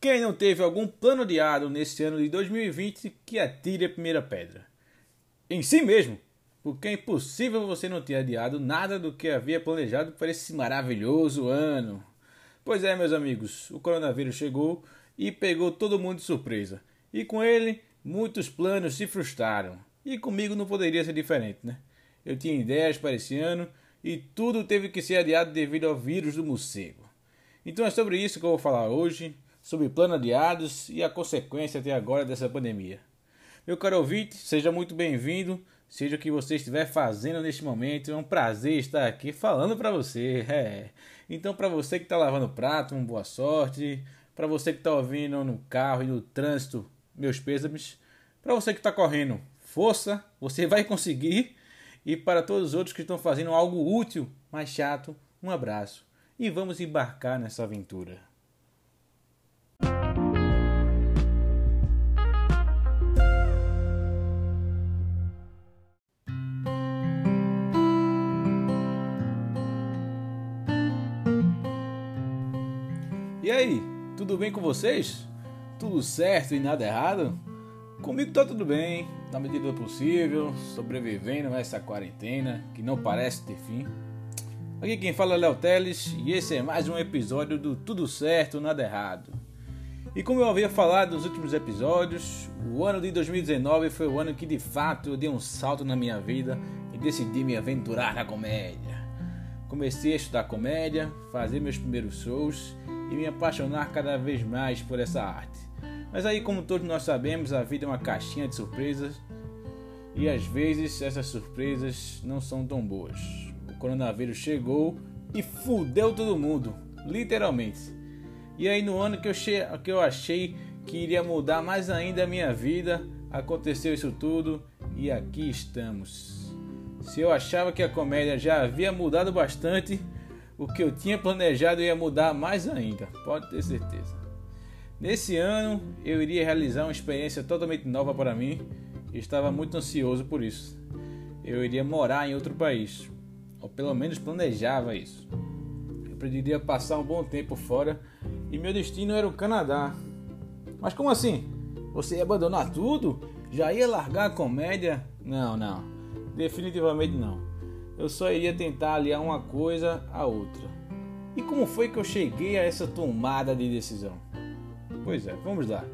Quem não teve algum plano adiado nesse ano de 2020, que atire a primeira pedra. Em si mesmo, porque é impossível você não ter adiado nada do que havia planejado para esse maravilhoso ano. Pois é, meus amigos, o coronavírus chegou e pegou todo mundo de surpresa. E com ele, muitos planos se frustraram. E comigo não poderia ser diferente, né? Eu tinha ideias para esse ano e tudo teve que ser adiado devido ao vírus do morcego. Então é sobre isso que eu vou falar hoje sobre plano adiados e a consequência até agora dessa pandemia. Meu caro ouvinte, seja muito bem-vindo, seja o que você estiver fazendo neste momento, é um prazer estar aqui falando para você. É. Então, para você que está lavando prato, uma boa sorte. Para você que está ouvindo no carro e no trânsito, meus pêsames. Para você que está correndo, força, você vai conseguir. E para todos os outros que estão fazendo algo útil, mas chato, um abraço. E vamos embarcar nessa aventura. E aí, tudo bem com vocês? Tudo certo e nada errado? Comigo tá tudo bem, na medida do possível, sobrevivendo a essa quarentena que não parece ter fim. Aqui quem fala é Léo Teles e esse é mais um episódio do Tudo Certo, Nada Errado. E como eu havia falado nos últimos episódios, o ano de 2019 foi o ano que de fato eu dei um salto na minha vida e decidi me aventurar na comédia. Comecei a estudar comédia, fazer meus primeiros shows e me apaixonar cada vez mais por essa arte. Mas aí, como todos nós sabemos, a vida é uma caixinha de surpresas e às vezes essas surpresas não são tão boas. O coronavírus chegou e fudeu todo mundo, literalmente. E aí, no ano que eu, que eu achei que iria mudar mais ainda a minha vida, aconteceu isso tudo e aqui estamos. Se eu achava que a comédia já havia mudado bastante, o que eu tinha planejado ia mudar mais ainda, pode ter certeza. Nesse ano eu iria realizar uma experiência totalmente nova para mim e estava muito ansioso por isso. Eu iria morar em outro país, ou pelo menos planejava isso. Eu pretendia passar um bom tempo fora e meu destino era o Canadá. Mas como assim? Você ia abandonar tudo? Já ia largar a comédia? Não, não. Definitivamente não eu só iria tentar aliar uma coisa à outra. E como foi que eu cheguei a essa tomada de decisão? Pois é, vamos lá.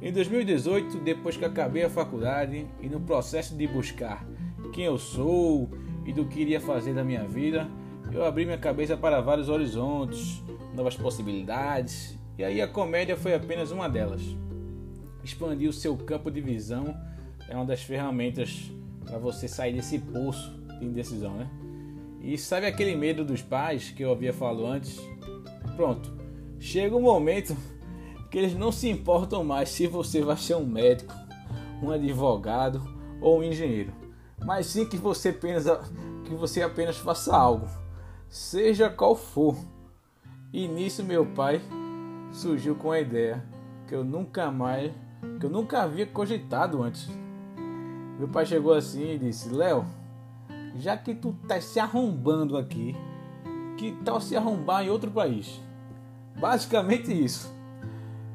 Em 2018, depois que acabei a faculdade e no processo de buscar quem eu sou e do que iria fazer da minha vida, eu abri minha cabeça para vários horizontes, novas possibilidades, e aí a comédia foi apenas uma delas. Expandir o seu campo de visão é uma das ferramentas para você sair desse poço de indecisão, né? E sabe aquele medo dos pais que eu havia falado antes? Pronto, chega um momento que eles não se importam mais se você vai ser um médico, um advogado ou um engenheiro, mas sim que você apenas, que você apenas faça algo, seja qual for. E nisso meu pai surgiu com a ideia que eu nunca mais, que eu nunca havia cogitado antes. Meu pai chegou assim e disse: Léo, já que tu tá se arrombando aqui, que tal se arrombar em outro país? Basicamente isso.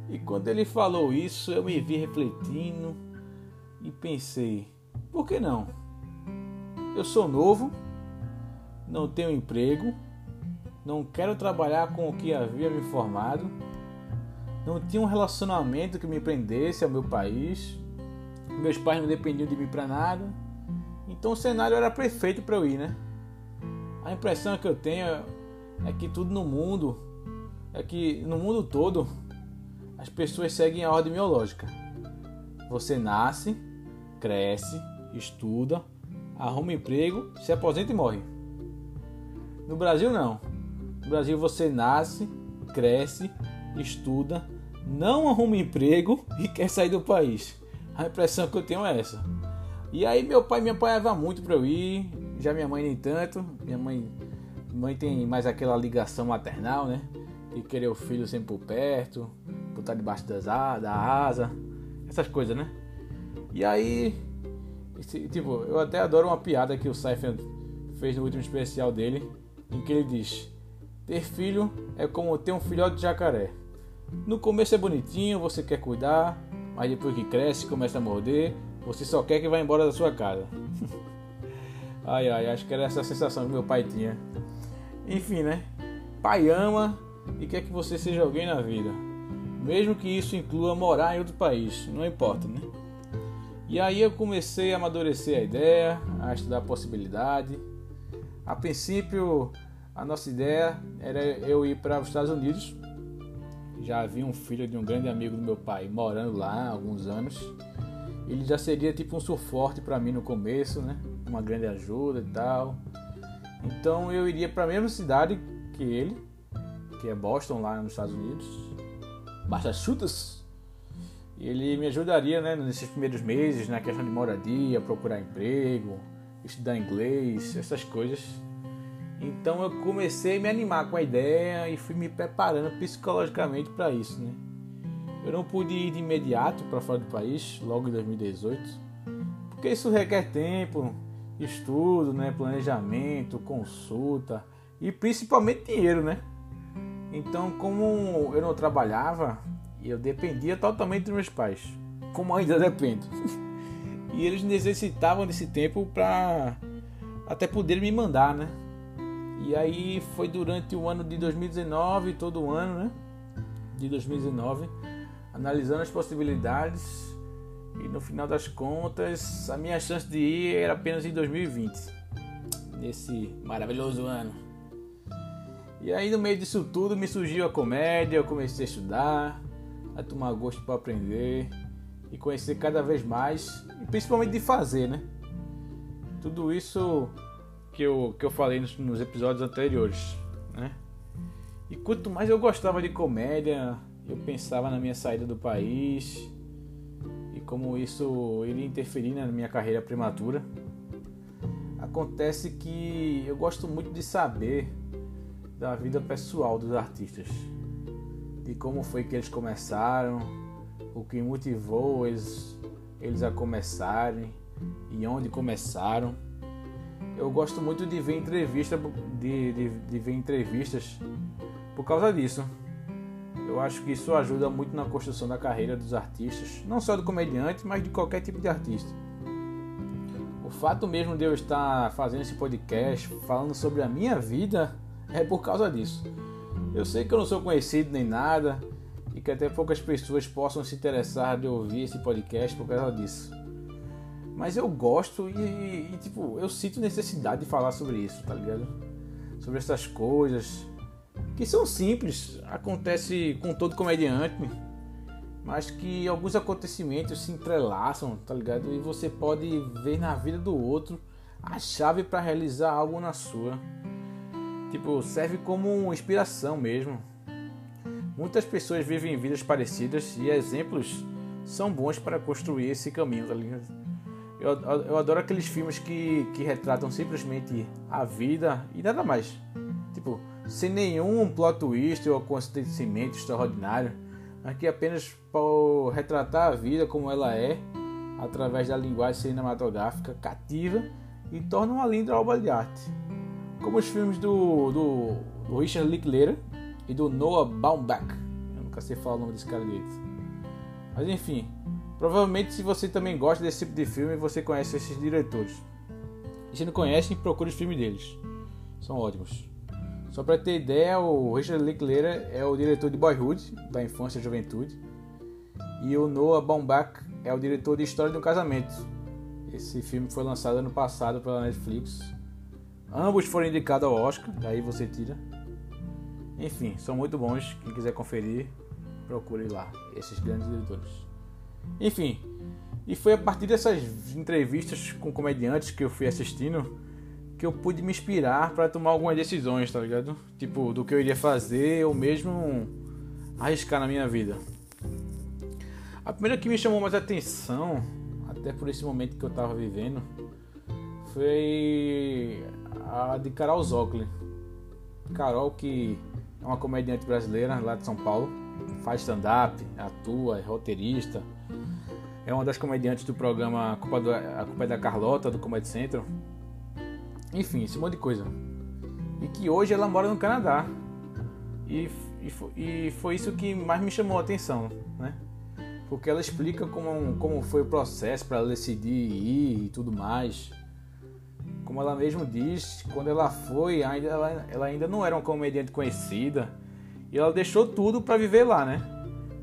E quando ele falou isso, eu me vi refletindo e pensei: por que não? Eu sou novo, não tenho emprego, não quero trabalhar com o que havia me formado, não tinha um relacionamento que me prendesse ao meu país, meus pais não dependiam de mim para nada então o cenário era perfeito para eu ir, né? A impressão que eu tenho é que tudo no mundo, é que no mundo todo, as pessoas seguem a ordem biológica. Você nasce, cresce, estuda, arruma emprego, se aposenta e morre. No Brasil não. No Brasil você nasce, cresce, estuda, não arruma emprego e quer sair do país. A impressão que eu tenho é essa. E aí meu pai me apoiava muito para eu ir, já minha mãe nem tanto. Minha mãe, mãe tem mais aquela ligação maternal, né? De querer o filho sempre por perto, por estar debaixo das, da asa, essas coisas, né? E aí, esse, tipo, eu até adoro uma piada que o Seifert fez no último especial dele, em que ele diz: Ter filho é como ter um filhote de jacaré. No começo é bonitinho, você quer cuidar, mas depois que cresce, começa a morder, você só quer que vá embora da sua casa. ai ai, acho que era essa sensação que meu pai tinha. Enfim, né? Pai ama e quer que você seja alguém na vida. Mesmo que isso inclua morar em outro país, não importa, né? E aí eu comecei a amadurecer a ideia, a estudar a possibilidade. A princípio, a nossa ideia era eu ir para os Estados Unidos. Já havia um filho de um grande amigo do meu pai morando lá há alguns anos. Ele já seria tipo um suporte para mim no começo, né? Uma grande ajuda e tal. Então eu iria para a mesma cidade que ele, que é Boston, lá nos Estados Unidos, Massachusetts. E ele me ajudaria né, nesses primeiros meses na questão de moradia, procurar emprego, estudar inglês, essas coisas. Então eu comecei a me animar com a ideia e fui me preparando psicologicamente para isso. Né? Eu não pude ir de imediato para fora do país, logo em 2018, porque isso requer tempo, estudo, né, planejamento, consulta e principalmente dinheiro, né? Então, como eu não trabalhava, eu dependia totalmente dos meus pais, como ainda dependo. e eles necessitavam desse tempo para até poder me mandar, né? E aí foi durante o ano de 2019, todo ano, né? De 2019, analisando as possibilidades e no final das contas, a minha chance de ir era apenas em 2020, nesse maravilhoso ano. E aí, no meio disso tudo, me surgiu a comédia. Eu comecei a estudar, a tomar gosto para aprender e conhecer cada vez mais, e principalmente de fazer, né? Tudo isso que eu, que eu falei nos, nos episódios anteriores, né? E quanto mais eu gostava de comédia, eu pensava na minha saída do país como isso iria interferir na minha carreira prematura. Acontece que eu gosto muito de saber da vida pessoal dos artistas, de como foi que eles começaram, o que motivou eles, eles a começarem e onde começaram. Eu gosto muito de ver entrevista, de, de, de ver entrevistas por causa disso. Eu acho que isso ajuda muito na construção da carreira dos artistas, não só do comediante, mas de qualquer tipo de artista. O fato mesmo de eu estar fazendo esse podcast, falando sobre a minha vida, é por causa disso. Eu sei que eu não sou conhecido nem nada e que até poucas pessoas possam se interessar de ouvir esse podcast por causa disso. Mas eu gosto e, e tipo, eu sinto necessidade de falar sobre isso, tá ligado? Sobre essas coisas, que são simples, acontece com todo comediante, mas que alguns acontecimentos se entrelaçam, tá ligado? E você pode ver na vida do outro a chave para realizar algo na sua. Tipo, serve como inspiração mesmo. Muitas pessoas vivem vidas parecidas e exemplos são bons para construir esse caminho, tá ligado? Eu, eu adoro aqueles filmes que, que retratam simplesmente a vida e nada mais. Tipo, sem nenhum plot twist ou acontecimento extraordinário, aqui apenas para retratar a vida como ela é, através da linguagem cinematográfica cativa e torna uma linda obra de arte. Como os filmes do, do, Richard Linklater e do Noah Baumbach. Eu nunca sei falar o nome desse cara direito. Mas enfim, provavelmente se você também gosta desse tipo de filme, você conhece esses diretores. E se não conhece, procure os filmes deles. São ótimos. Só para ter ideia, o Richard Linklater é o diretor de Boyhood, da infância e juventude, e o Noah Baumbach é o diretor de História de um Casamento. Esse filme foi lançado ano passado pela Netflix. Ambos foram indicados ao Oscar, daí você tira. Enfim, são muito bons. Quem quiser conferir, procure lá esses grandes diretores. Enfim, e foi a partir dessas entrevistas com comediantes que eu fui assistindo que eu pude me inspirar para tomar algumas decisões, tá ligado? Tipo, do que eu iria fazer ou mesmo arriscar na minha vida. A primeira que me chamou mais atenção, até por esse momento que eu tava vivendo, foi a de Carol Zocli. Carol, que é uma comediante brasileira lá de São Paulo, faz stand-up, atua, é roteirista. É uma das comediantes do programa a Culpa é da Carlota, do Comedy Central enfim, esse monte de coisa. E que hoje ela mora no Canadá. E, e, e foi isso que mais me chamou a atenção, né? Porque ela explica como, como foi o processo para ela decidir ir e tudo mais. Como ela mesmo diz, quando ela foi, ainda, ela, ela ainda não era uma comediante conhecida. E ela deixou tudo para viver lá, né?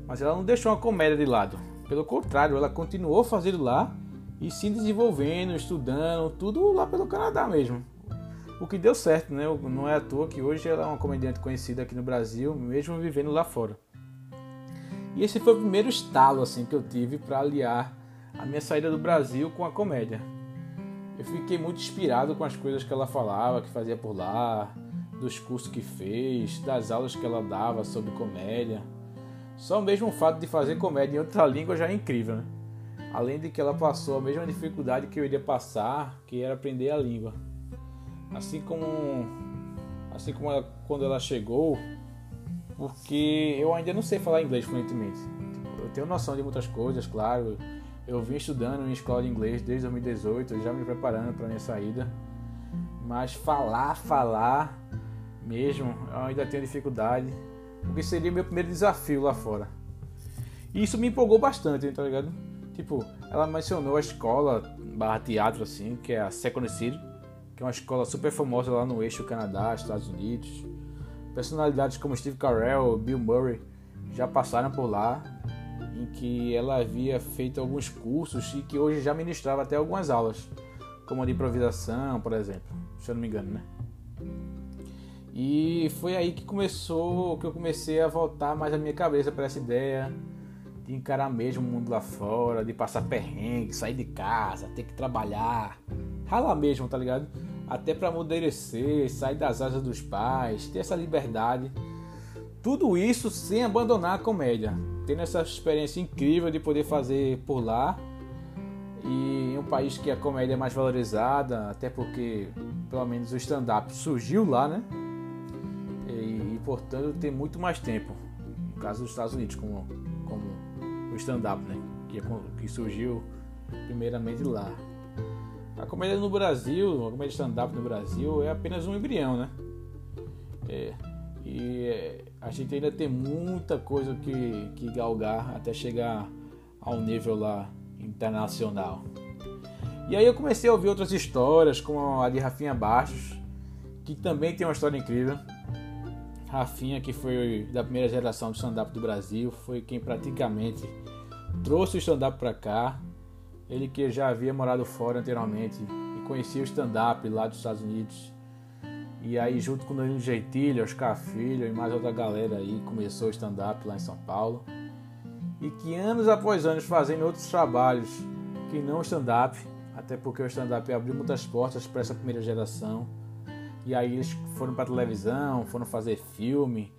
Mas ela não deixou a comédia de lado. Pelo contrário, ela continuou fazendo lá e se desenvolvendo, estudando, tudo lá pelo Canadá mesmo. O que deu certo, né? Não é à toa que hoje ela é uma comediante conhecida aqui no Brasil, mesmo vivendo lá fora. E esse foi o primeiro estalo assim que eu tive para aliar a minha saída do Brasil com a comédia. Eu fiquei muito inspirado com as coisas que ela falava, que fazia por lá, dos cursos que fez, das aulas que ela dava sobre comédia. Só mesmo o fato de fazer comédia em outra língua já é incrível, né? Além de que ela passou a mesma dificuldade que eu iria passar, que era aprender a língua. Assim como assim como ela, quando ela chegou, porque eu ainda não sei falar inglês fluentemente. Tipo, eu tenho noção de muitas coisas, claro. Eu vim estudando em escola de inglês desde 2018, já me preparando para minha saída. Mas falar, falar mesmo, eu ainda tenho dificuldade, porque seria meu primeiro desafio lá fora. E isso me empolgou bastante, tá ligado? Tipo, ela mencionou a escola barra teatro assim, que é a Second City, que é uma escola super famosa lá no eixo Canadá, Estados Unidos. Personalidades como Steve Carell, Bill Murray já passaram por lá, em que ela havia feito alguns cursos e que hoje já ministrava até algumas aulas, como a de improvisação, por exemplo, se eu não me engano, né? E foi aí que começou, que eu comecei a voltar mais a minha cabeça para essa ideia de encarar mesmo o mundo lá fora, de passar perrengue, sair de casa, ter que trabalhar, ralar mesmo, tá ligado? Até para amadurecer, sair das asas dos pais, ter essa liberdade. Tudo isso sem abandonar a comédia, tendo essa experiência incrível de poder fazer por lá e em um país que a comédia é mais valorizada, até porque pelo menos o stand-up surgiu lá, né? E, e, portanto tem muito mais tempo. No caso dos Estados Unidos, como, stand-up, né? Que, é, que surgiu primeiramente lá. A comédia no Brasil, a comédia stand-up no Brasil é apenas um embrião, né? É, e é, a gente ainda tem muita coisa que, que galgar até chegar ao nível lá internacional. E aí eu comecei a ouvir outras histórias, como a de Rafinha Baixos, que também tem uma história incrível. Rafinha, que foi da primeira geração do stand-up do Brasil, foi quem praticamente trouxe o stand-up para cá. Ele que já havia morado fora anteriormente e conhecia o stand-up lá dos Estados Unidos. E aí, junto com o Danilo Geitilho, Oscar Filho e mais outra galera aí, começou o stand-up lá em São Paulo. E que anos após anos fazendo outros trabalhos que não o stand-up, até porque o stand-up abriu muitas portas para essa primeira geração. E aí eles foram para televisão, foram fazer filme,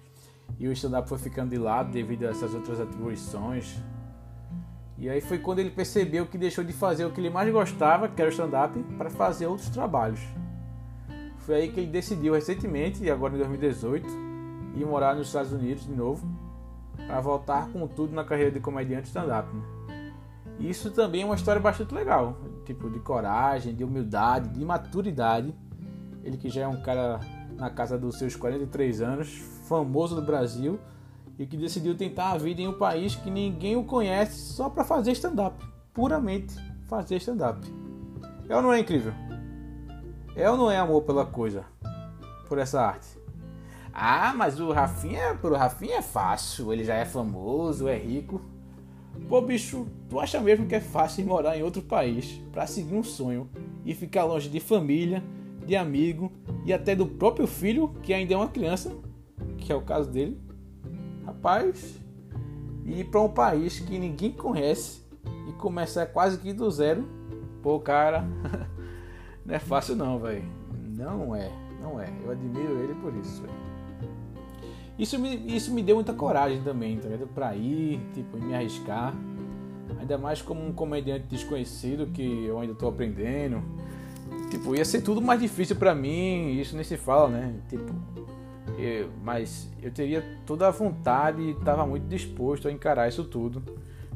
e o stand-up foi ficando de lado devido a essas outras atribuições e aí foi quando ele percebeu que deixou de fazer o que ele mais gostava, que era o stand-up, para fazer outros trabalhos. Foi aí que ele decidiu recentemente, agora em 2018, ir morar nos Estados Unidos de novo, para voltar com tudo na carreira de comediante stand-up. Né? Isso também é uma história bastante legal, tipo de coragem, de humildade, de maturidade. Ele que já é um cara na casa dos seus 43 anos, famoso do Brasil, e que decidiu tentar a vida em um país que ninguém o conhece só para fazer stand-up, puramente fazer stand-up. É ou não é incrível? É ou não é amor pela coisa, por essa arte? Ah, mas o Rafinha, pro Rafinha é fácil, ele já é famoso, é rico. Pô, bicho, tu acha mesmo que é fácil morar em outro país para seguir um sonho e ficar longe de família, de amigo e até do próprio filho, que ainda é uma criança, que é o caso dele? Rapaz, ir para um país que ninguém conhece e começar quase que do zero, pô, cara, não é fácil não, velho. Não é, não é. Eu admiro ele por isso, velho. Isso me, isso me deu muita coragem também, tá? Pra ir, tipo, me arriscar. Ainda mais como um comediante desconhecido que eu ainda tô aprendendo. Tipo, ia ser tudo mais difícil para mim, isso nem se fala, né? Tipo, eu, mas eu teria toda a vontade e estava muito disposto a encarar isso tudo,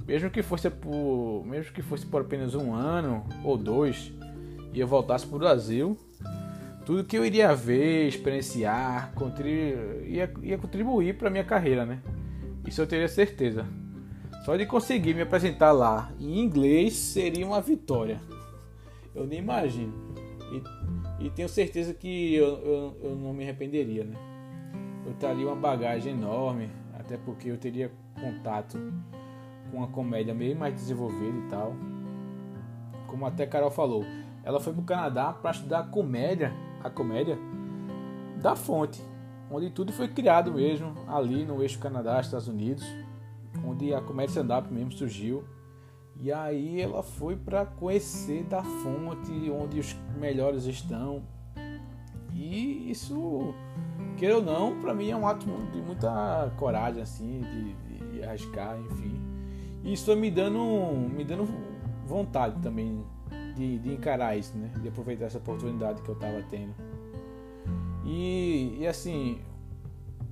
mesmo que fosse por, mesmo que fosse por apenas um ano ou dois e eu voltasse para o Brasil, tudo que eu iria ver, experienciar, ia, ia contribuir para minha carreira, né? Isso eu teria certeza. Só de conseguir me apresentar lá em inglês seria uma vitória. Eu nem imagino. E, e tenho certeza que eu, eu, eu, não me arrependeria, né? Eu traria uma bagagem enorme, até porque eu teria contato com uma comédia meio mais desenvolvida e tal. Como até Carol falou, ela foi para o Canadá para estudar comédia, a comédia da fonte, onde tudo foi criado mesmo, ali no eixo Canadá, Estados Unidos onde a comédia stand-up mesmo surgiu. E aí ela foi para conhecer da fonte onde os melhores estão. E isso, queira ou não, para mim é um ato de muita coragem, assim, de, de arriscar, enfim. E isso foi me dando, me dando vontade também de, de, encarar isso, né? De aproveitar essa oportunidade que eu estava tendo. E, e assim,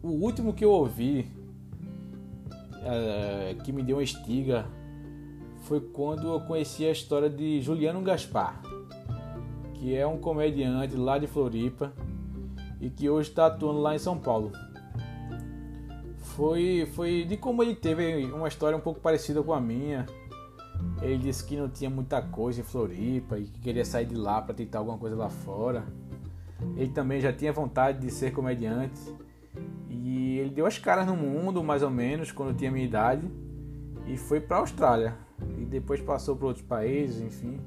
o último que eu ouvi é, que me deu uma estiga foi quando eu conheci a história de Juliano Gaspar, que é um comediante lá de Floripa e que hoje está atuando lá em São Paulo. Foi, foi de como ele teve uma história um pouco parecida com a minha. Ele disse que não tinha muita coisa em Floripa e que queria sair de lá para tentar alguma coisa lá fora. Ele também já tinha vontade de ser comediante e ele deu as caras no mundo, mais ou menos, quando tinha minha idade, e foi para a Austrália. E depois passou para outros países, enfim.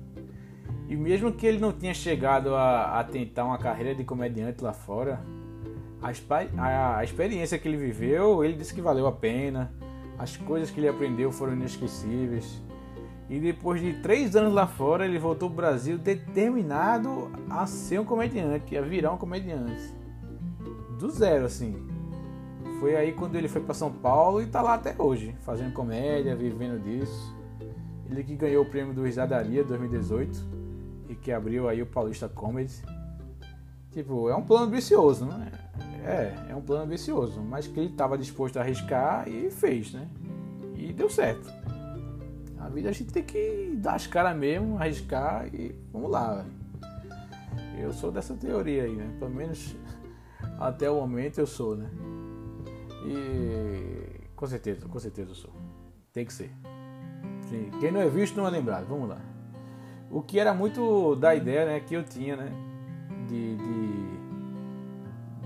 E mesmo que ele não tinha chegado a, a tentar uma carreira de comediante lá fora, a, a, a, experiência que ele viveu, ele disse que valeu a pena. As coisas que ele aprendeu foram inesquecíveis. E depois de três anos lá fora, ele voltou para o Brasil determinado a ser um comediante, a virar um comediante. Do zero, assim. Foi aí quando ele foi para São Paulo e tá lá até hoje, fazendo comédia, vivendo disso. Ele que ganhou o prêmio do Risadaria 2018 e que abriu aí o Paulista Comedy. Tipo, é um plano vicioso, né? É, é um plano vicioso, mas que ele estava disposto a arriscar e fez, né? E deu certo. A vida a gente tem que dar as caras mesmo, arriscar e vamos lá. Eu sou dessa teoria aí, né? Pelo menos até o momento eu sou, né? E com certeza, com certeza eu sou. Tem que ser. Sim. Quem não é visto não é lembrado. Vamos lá. O que era muito da ideia né, que eu tinha, né? De, de,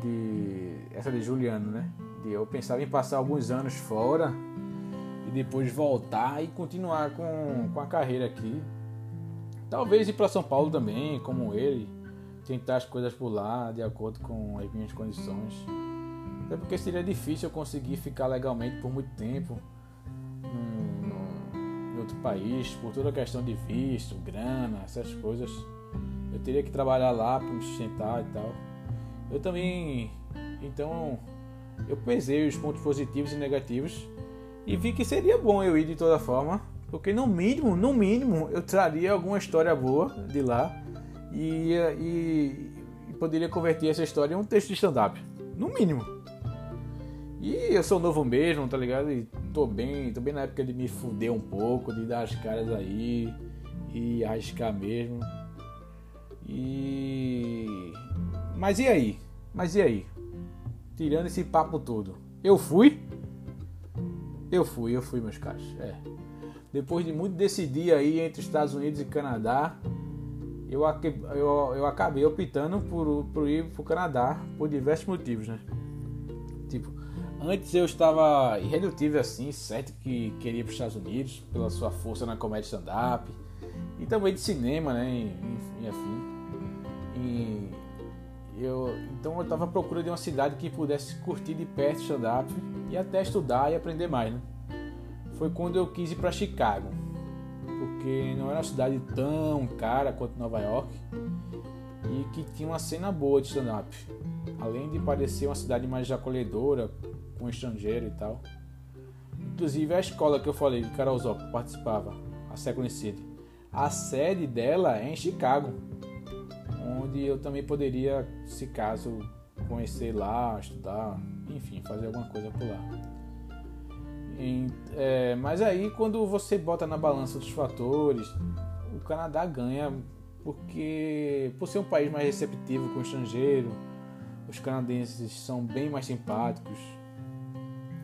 de essa de Juliano, né? De eu pensava em passar alguns anos fora e depois voltar e continuar com, com a carreira aqui. Talvez ir para São Paulo também, como ele, tentar as coisas por lá de acordo com as minhas condições. Até porque seria difícil eu conseguir ficar legalmente por muito tempo em outro país, por toda a questão de visto, grana, essas coisas. Eu teria que trabalhar lá para me sustentar e tal. Eu também, então, eu pesei os pontos positivos e negativos e vi que seria bom eu ir de toda forma, porque no mínimo, no mínimo, eu traria alguma história boa de lá e, e, e poderia converter essa história em um texto de stand-up, no mínimo. E eu sou novo mesmo, tá ligado? E tô bem, tô bem na época de me fuder um pouco, de dar as caras aí e arriscar mesmo. E. Mas e aí? Mas e aí? Tirando esse papo todo. Eu fui? Eu fui, eu fui, meus caros. É. Depois de muito decidir aí entre Estados Unidos e Canadá, eu, eu, eu acabei optando por, por ir pro Canadá por diversos motivos, né? Tipo, Antes eu estava irredutível assim, certo que queria ir para os Estados Unidos pela sua força na comédia stand-up e também de cinema, né, e, e afim. E eu, então eu estava à procura de uma cidade que pudesse curtir de perto stand-up e até estudar e aprender mais, né? Foi quando eu quis ir para Chicago, porque não era uma cidade tão cara quanto Nova York e que tinha uma cena boa de stand-up. Além de parecer uma cidade mais acolhedora, com estrangeiro e tal. Inclusive a escola que eu falei de Carolzó participava, a Second City, a sede dela é em Chicago, onde eu também poderia, se caso, conhecer lá, estudar, enfim, fazer alguma coisa por lá. E, é, mas aí quando você bota na balança os fatores, o Canadá ganha porque por ser um país mais receptivo com o estrangeiro, os canadenses são bem mais simpáticos,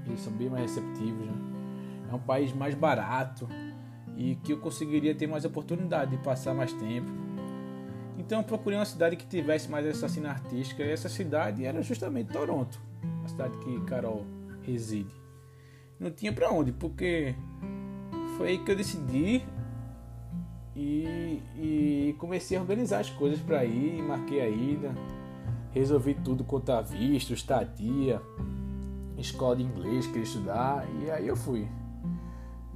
eles são bem mais receptivos. Né? É um país mais barato e que eu conseguiria ter mais oportunidade de passar mais tempo. Então eu procurei uma cidade que tivesse mais essa cena artística e essa cidade era justamente Toronto, a cidade que Carol reside. Não tinha para onde, porque foi aí que eu decidi e, e comecei a organizar as coisas para ir, marquei a ida, resolvi tudo quanto a visto, estadia, escola de inglês, queria estudar, e aí eu fui.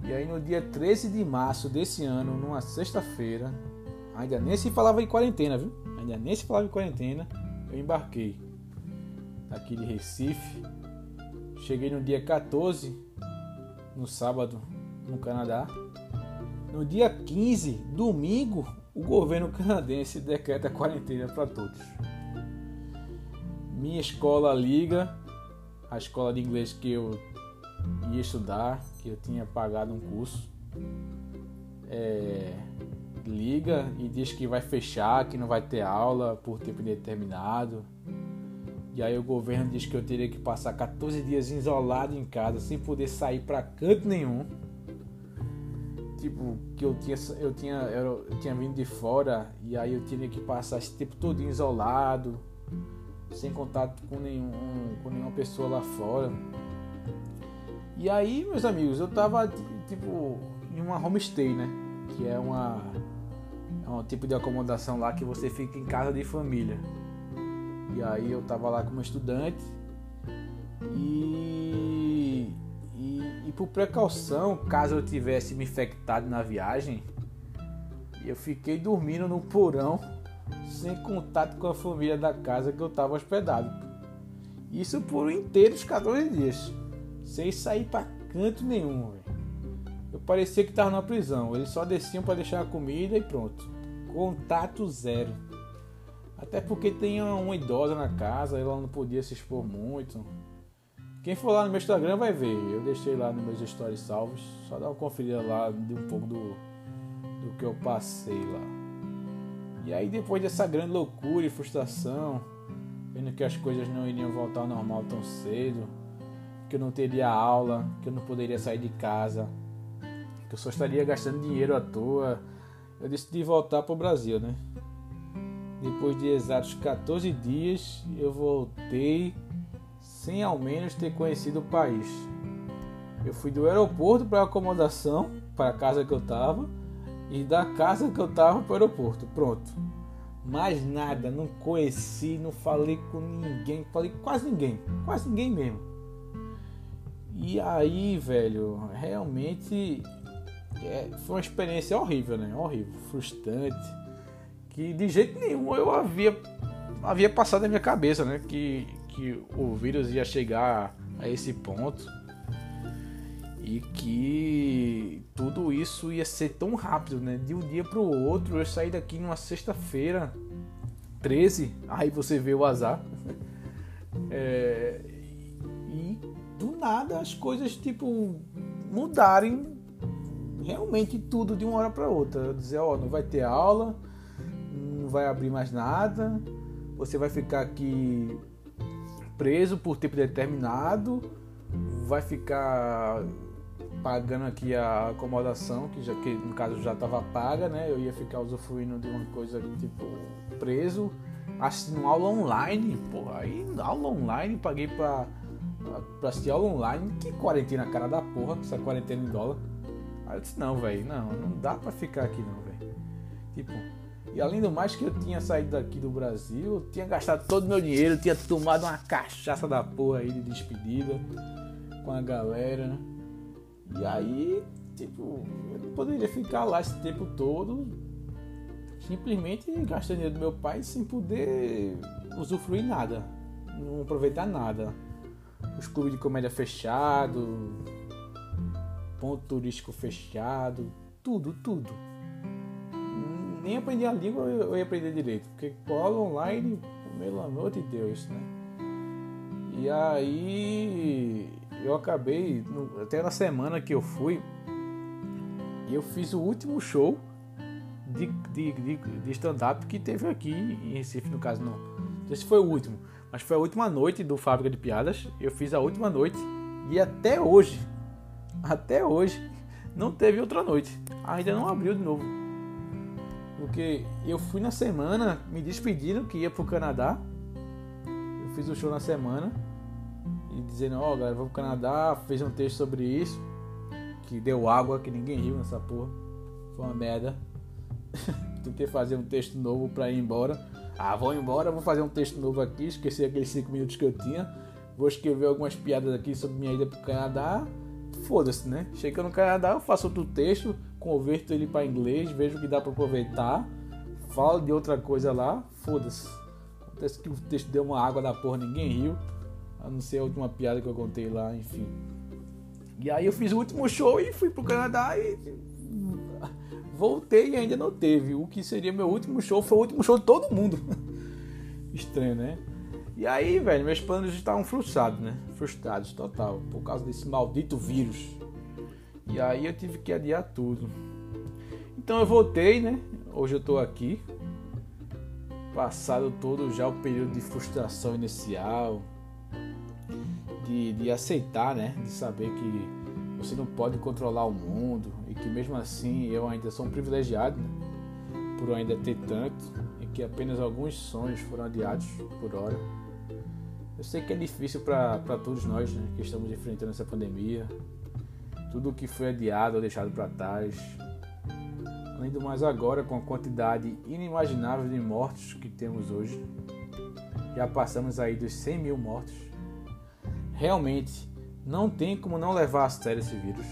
E aí no dia 13 de março desse ano, numa sexta-feira, ainda nem se falava em quarentena, viu? Ainda nem se falava em quarentena, eu embarquei aqui de Recife. Cheguei no dia 14, no sábado, no Canadá. No dia 15, domingo, o governo canadense decreta quarentena para todos. Minha escola liga, a escola de inglês que eu ia estudar, que eu tinha pagado um curso, é, liga e diz que vai fechar, que não vai ter aula por tempo indeterminado. E aí o governo diz que eu teria que passar 14 dias isolado em casa, sem poder sair para canto nenhum. Tipo, que eu tinha, eu tinha, eu, tinha vindo de fora e aí eu tinha que passar esse tempo todo isolado, sem contato com, nenhum, com nenhuma pessoa lá fora. E aí, meus amigos, eu tava tipo em uma homestay, né? Que é uma é um tipo de acomodação lá que você fica em casa de família. E aí eu tava lá como estudante e e por precaução, caso eu tivesse me infectado na viagem, eu fiquei dormindo no porão sem contato com a família da casa que eu estava hospedado. Isso por inteiros 14 dias, sem sair para canto nenhum. Eu parecia que estava na prisão. Eles só desciam para deixar a comida e pronto. Contato zero. Até porque tinha uma idosa na casa, ela não podia se expor muito. Quem for lá no meu Instagram vai ver. Eu deixei lá nos meus stories salvos. Só dá uma conferida lá de um pouco do, do que eu passei lá. E aí depois dessa grande loucura e frustração, vendo que as coisas não iriam voltar ao normal tão cedo, que eu não teria aula, que eu não poderia sair de casa, que eu só estaria gastando dinheiro à toa, eu decidi voltar para o Brasil, né? Depois de exatos 14 dias, eu voltei sem ao menos ter conhecido o país. Eu fui do aeroporto para a acomodação, para a casa que eu estava, e da casa que eu estava para o aeroporto. Pronto. Mais nada, não conheci, não falei com ninguém, falei quase ninguém, quase ninguém mesmo. E aí, velho, realmente é, foi uma experiência horrível, né? Horrível, frustrante, que de jeito nenhum eu havia havia passado na minha cabeça, né? Que que o vírus ia chegar a esse ponto e que tudo isso ia ser tão rápido, né? De um dia para o outro, eu saí daqui numa sexta-feira, 13, aí você vê o azar. É, e do nada as coisas tipo mudarem realmente tudo de uma hora para outra. Dizer, ó, não vai ter aula, não vai abrir mais nada, você vai ficar aqui preso por tempo determinado, vai ficar pagando aqui a acomodação, que, já, que no caso já estava paga, né? Eu ia ficar usufruindo de uma coisa tipo preso, assistindo aula online, pô, aí aula online, paguei pra, pra assistir aula online, que quarentena cara da porra, essa quarentena em dólar. Aí eu disse, não, velho, não, não dá pra ficar aqui não, velho. Tipo, e além do mais que eu tinha saído daqui do Brasil, tinha gastado todo o meu dinheiro, tinha tomado uma cachaça da porra aí de despedida com a galera. Né? E aí, tipo, eu não poderia ficar lá esse tempo todo simplesmente gastando dinheiro do meu pai sem poder usufruir nada, não aproveitar nada. Os clubes de comédia fechado, ponto turístico fechado, tudo, tudo nem aprendi a língua eu ia aprender direito, porque cola online, pelo amor de Deus, né? E aí eu acabei, até na semana que eu fui, eu fiz o último show de, de, de, de stand-up que teve aqui em Recife, no caso, não. Não sei se foi o último, mas foi a última noite do Fábrica de Piadas. Eu fiz a última noite e até hoje, até hoje, não teve outra noite. Ainda não abriu de novo. Porque eu fui na semana me despedindo que ia pro Canadá. Eu fiz o show na semana e dizendo, ó, oh, galera, vou pro Canadá, fez um texto sobre isso, que deu água, que ninguém riu nessa porra. Foi uma merda. Tentei fazer um texto novo pra ir embora. Ah, vou embora, vou fazer um texto novo aqui, esqueci aqueles 5 minutos que eu tinha. Vou escrever algumas piadas aqui sobre minha ida pro Canadá. Foda-se, né? Chega no Canadá, eu faço outro texto, converto ele para inglês, vejo o que dá para aproveitar, falo de outra coisa lá, foda-se. Acontece que o texto deu uma água da porra, ninguém riu. A não ser a última piada que eu contei lá, enfim. E aí eu fiz o último show e fui pro Canadá e voltei e ainda não teve. O que seria meu último show foi o último show de todo mundo. Estranho, né? E aí, velho, meus planos estavam frustrados, né? Frustrados, total, por causa desse maldito vírus. E aí eu tive que adiar tudo. Então eu voltei, né? Hoje eu tô aqui. Passado todo já o período de frustração inicial, de, de aceitar, né? De saber que você não pode controlar o mundo e que mesmo assim eu ainda sou um privilegiado né? por ainda ter tanto e que apenas alguns sonhos foram adiados por hora. Eu sei que é difícil para todos nós né? que estamos enfrentando essa pandemia, tudo o que foi adiado ou deixado para trás. Além do mais, agora com a quantidade inimaginável de mortos que temos hoje, já passamos aí dos 100 mil mortos. Realmente, não tem como não levar a sério esse vírus.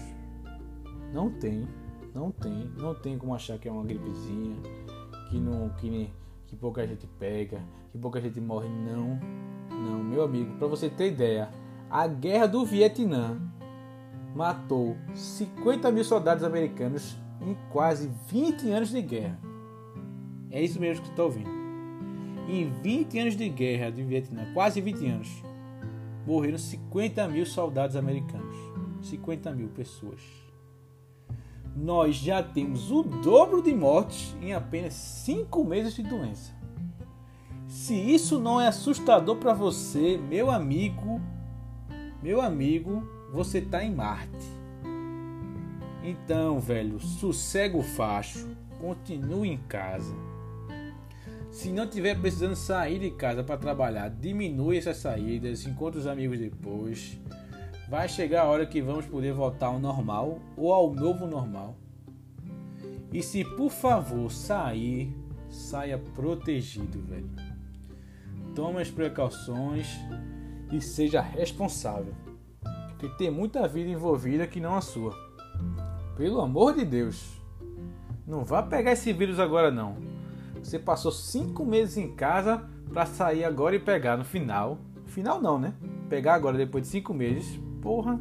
Não tem, não tem, não tem como achar que é uma gripezinha, que não, que, que pouca gente pega, que pouca gente morre. Não, não, meu amigo. Para você ter ideia, a guerra do Vietnã matou 50 mil soldados americanos em quase 20 anos de guerra. É isso mesmo que está ouvindo. Em 20 anos de guerra do Vietnã, quase 20 anos, morreram 50 mil soldados americanos. 50 mil pessoas. Nós já temos o dobro de mortes em apenas 5 meses de doença. Se isso não é assustador para você, meu amigo, meu amigo, você tá em Marte. Então, velho, sossega o facho, continue em casa. Se não tiver precisando sair de casa para trabalhar, diminui essas saídas, encontre os amigos depois. Vai chegar a hora que vamos poder voltar ao normal ou ao novo normal. E se por favor sair, saia protegido, velho. Tome as precauções e seja responsável porque tem muita vida envolvida que não a sua. Pelo amor de Deus, não vá pegar esse vírus agora não. Você passou cinco meses em casa para sair agora e pegar no final. Final não, né? Pegar agora depois de cinco meses, porra.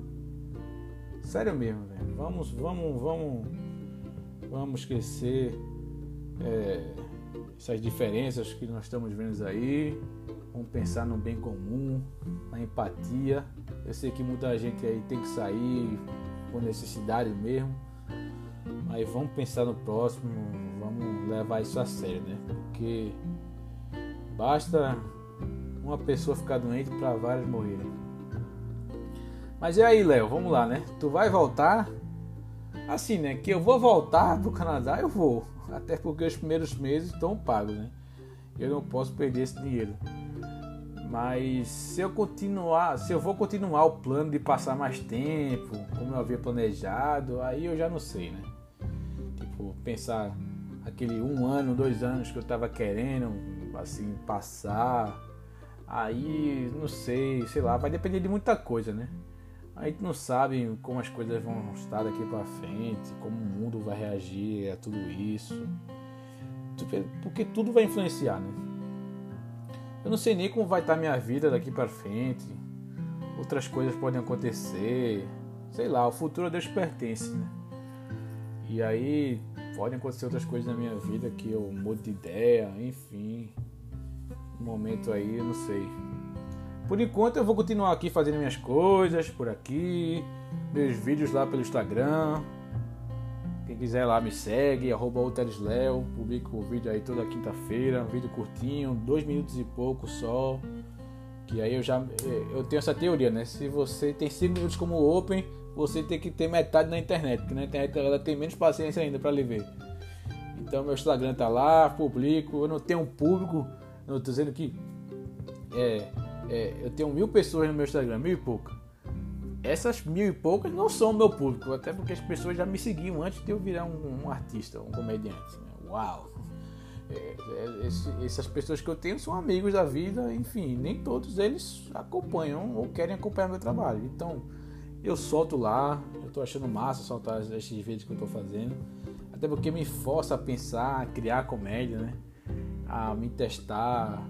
Sério mesmo, velho. Vamos, vamos, vamos, vamos esquecer é, essas diferenças que nós estamos vendo aí. Vamos pensar no bem comum, na empatia. Eu sei que muita gente aí tem que sair por necessidade mesmo. Mas vamos pensar no próximo, vamos levar isso a sério, né? Porque basta uma pessoa ficar doente para várias morrerem. Mas e aí, Léo? Vamos lá, né? Tu vai voltar? Assim, né? Que eu vou voltar pro Canadá, eu vou. Até porque os primeiros meses estão pagos, né? Eu não posso perder esse dinheiro. Mas se eu continuar, se eu vou continuar o plano de passar mais tempo, como eu havia planejado, aí eu já não sei, né? Tipo, pensar aquele um ano, dois anos que eu tava querendo, assim, passar. Aí, não sei, sei lá, vai depender de muita coisa, né? A gente não sabe como as coisas vão estar daqui para frente, como o mundo vai reagir a tudo isso. Porque tudo vai influenciar, né? Eu não sei nem como vai estar minha vida daqui para frente. Outras coisas podem acontecer. Sei lá, o futuro a Deus pertence, né? E aí podem acontecer outras coisas na minha vida que eu mudo de ideia, enfim. Um momento aí, eu não sei. Por enquanto eu vou continuar aqui fazendo minhas coisas por aqui, meus vídeos lá pelo Instagram. Quem quiser lá me segue, arroba Léo, publico o vídeo aí toda quinta-feira, um vídeo curtinho, dois minutos e pouco só. Que aí eu já eu tenho essa teoria, né? Se você tem cinco minutos como open, você tem que ter metade na internet, porque na internet ela tem menos paciência ainda para lhe ver. Então meu Instagram tá lá, publico, eu não tenho um público, não tô dizendo que é, é, eu tenho mil pessoas no meu Instagram, mil e pouco essas mil e poucas não são o meu público, até porque as pessoas já me seguiam antes de eu virar um, um artista, um comediante. Né? Uau! É, é, esse, essas pessoas que eu tenho são amigos da vida, enfim, nem todos eles acompanham ou querem acompanhar meu trabalho. Então, eu solto lá, eu tô achando massa soltar esses vídeos que eu tô fazendo, até porque me força a pensar, a criar comédia, né? A me testar,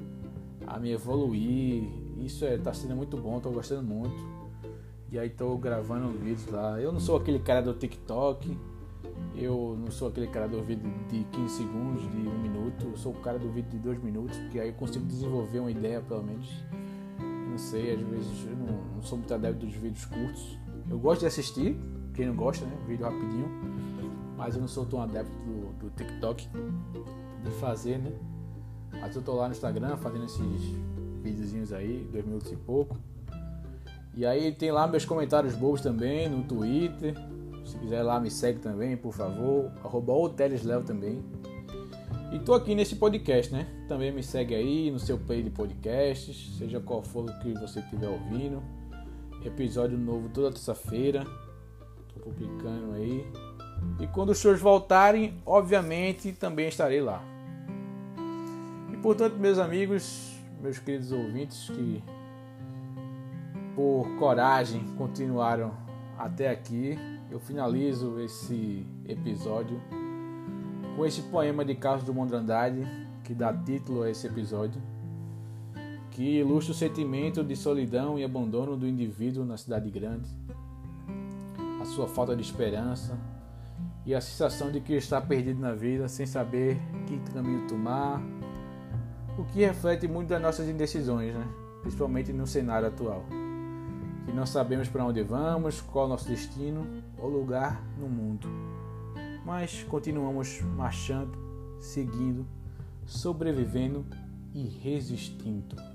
a me evoluir. Isso é, tá sendo muito bom, tô gostando muito. E aí tô gravando vídeos lá. Eu não sou aquele cara do TikTok. Eu não sou aquele cara do vídeo de 15 segundos, de um minuto. Eu sou o cara do vídeo de dois minutos, porque aí eu consigo desenvolver uma ideia, pelo menos. Não sei, às vezes eu não, não sou muito adepto dos vídeos curtos. Eu gosto de assistir, quem não gosta, né? Vídeo rapidinho. Mas eu não sou tão adepto do, do TikTok de fazer, né? Mas eu tô lá no Instagram fazendo esses videozinhos aí, dois minutos e pouco. E aí tem lá meus comentários bobos também no Twitter. Se quiser lá me segue também, por favor. Arroba também. E tô aqui nesse podcast, né? Também me segue aí no seu play de podcasts, seja qual for o que você estiver ouvindo. Episódio novo toda terça-feira. Tô publicando aí. E quando os shows voltarem, obviamente também estarei lá. E portanto, meus amigos, meus queridos ouvintes que por coragem continuaram até aqui. Eu finalizo esse episódio com esse poema de Carlos Drummond de Andrade que dá título a esse episódio, que ilustra o sentimento de solidão e abandono do indivíduo na cidade grande, a sua falta de esperança e a sensação de que está perdido na vida sem saber que caminho tomar, o que reflete muito das nossas indecisões, né? principalmente no cenário atual que não sabemos para onde vamos, qual é o nosso destino ou lugar no mundo. Mas continuamos marchando, seguindo, sobrevivendo e resistindo.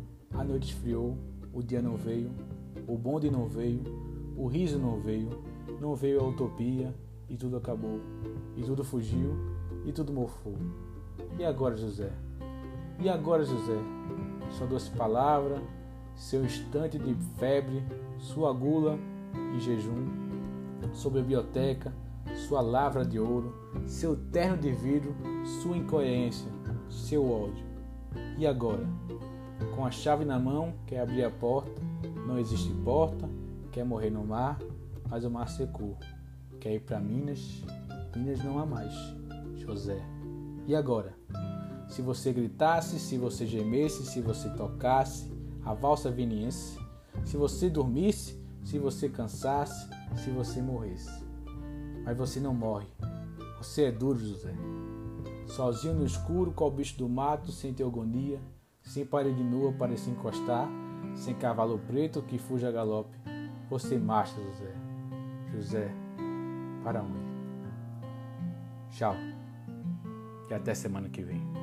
a noite esfriou, o dia não veio, o bonde não veio, o riso não veio, não veio a utopia e tudo acabou, e tudo fugiu e tudo mofou. E agora, José? E agora, José? sua doce palavra, seu instante de febre, sua gula e jejum, sua biblioteca, sua lavra de ouro, seu terno de vidro, sua incoerência, seu ódio. E agora? Com a chave na mão, quer abrir a porta, não existe porta, quer morrer no mar, mas o mar secou. Quer ir para Minas, Minas não há mais. José. E agora? Se você gritasse, se você gemesse, se você tocasse, a valsa viniense, se você dormisse, se você cansasse, se você morresse. Mas você não morre. Você é duro, José. Sozinho no escuro, qual bicho do mato, sem teogonia, sem parede nua para se encostar, sem cavalo preto que fuja a galope. Você marcha, José. José, para onde? Tchau. E até semana que vem.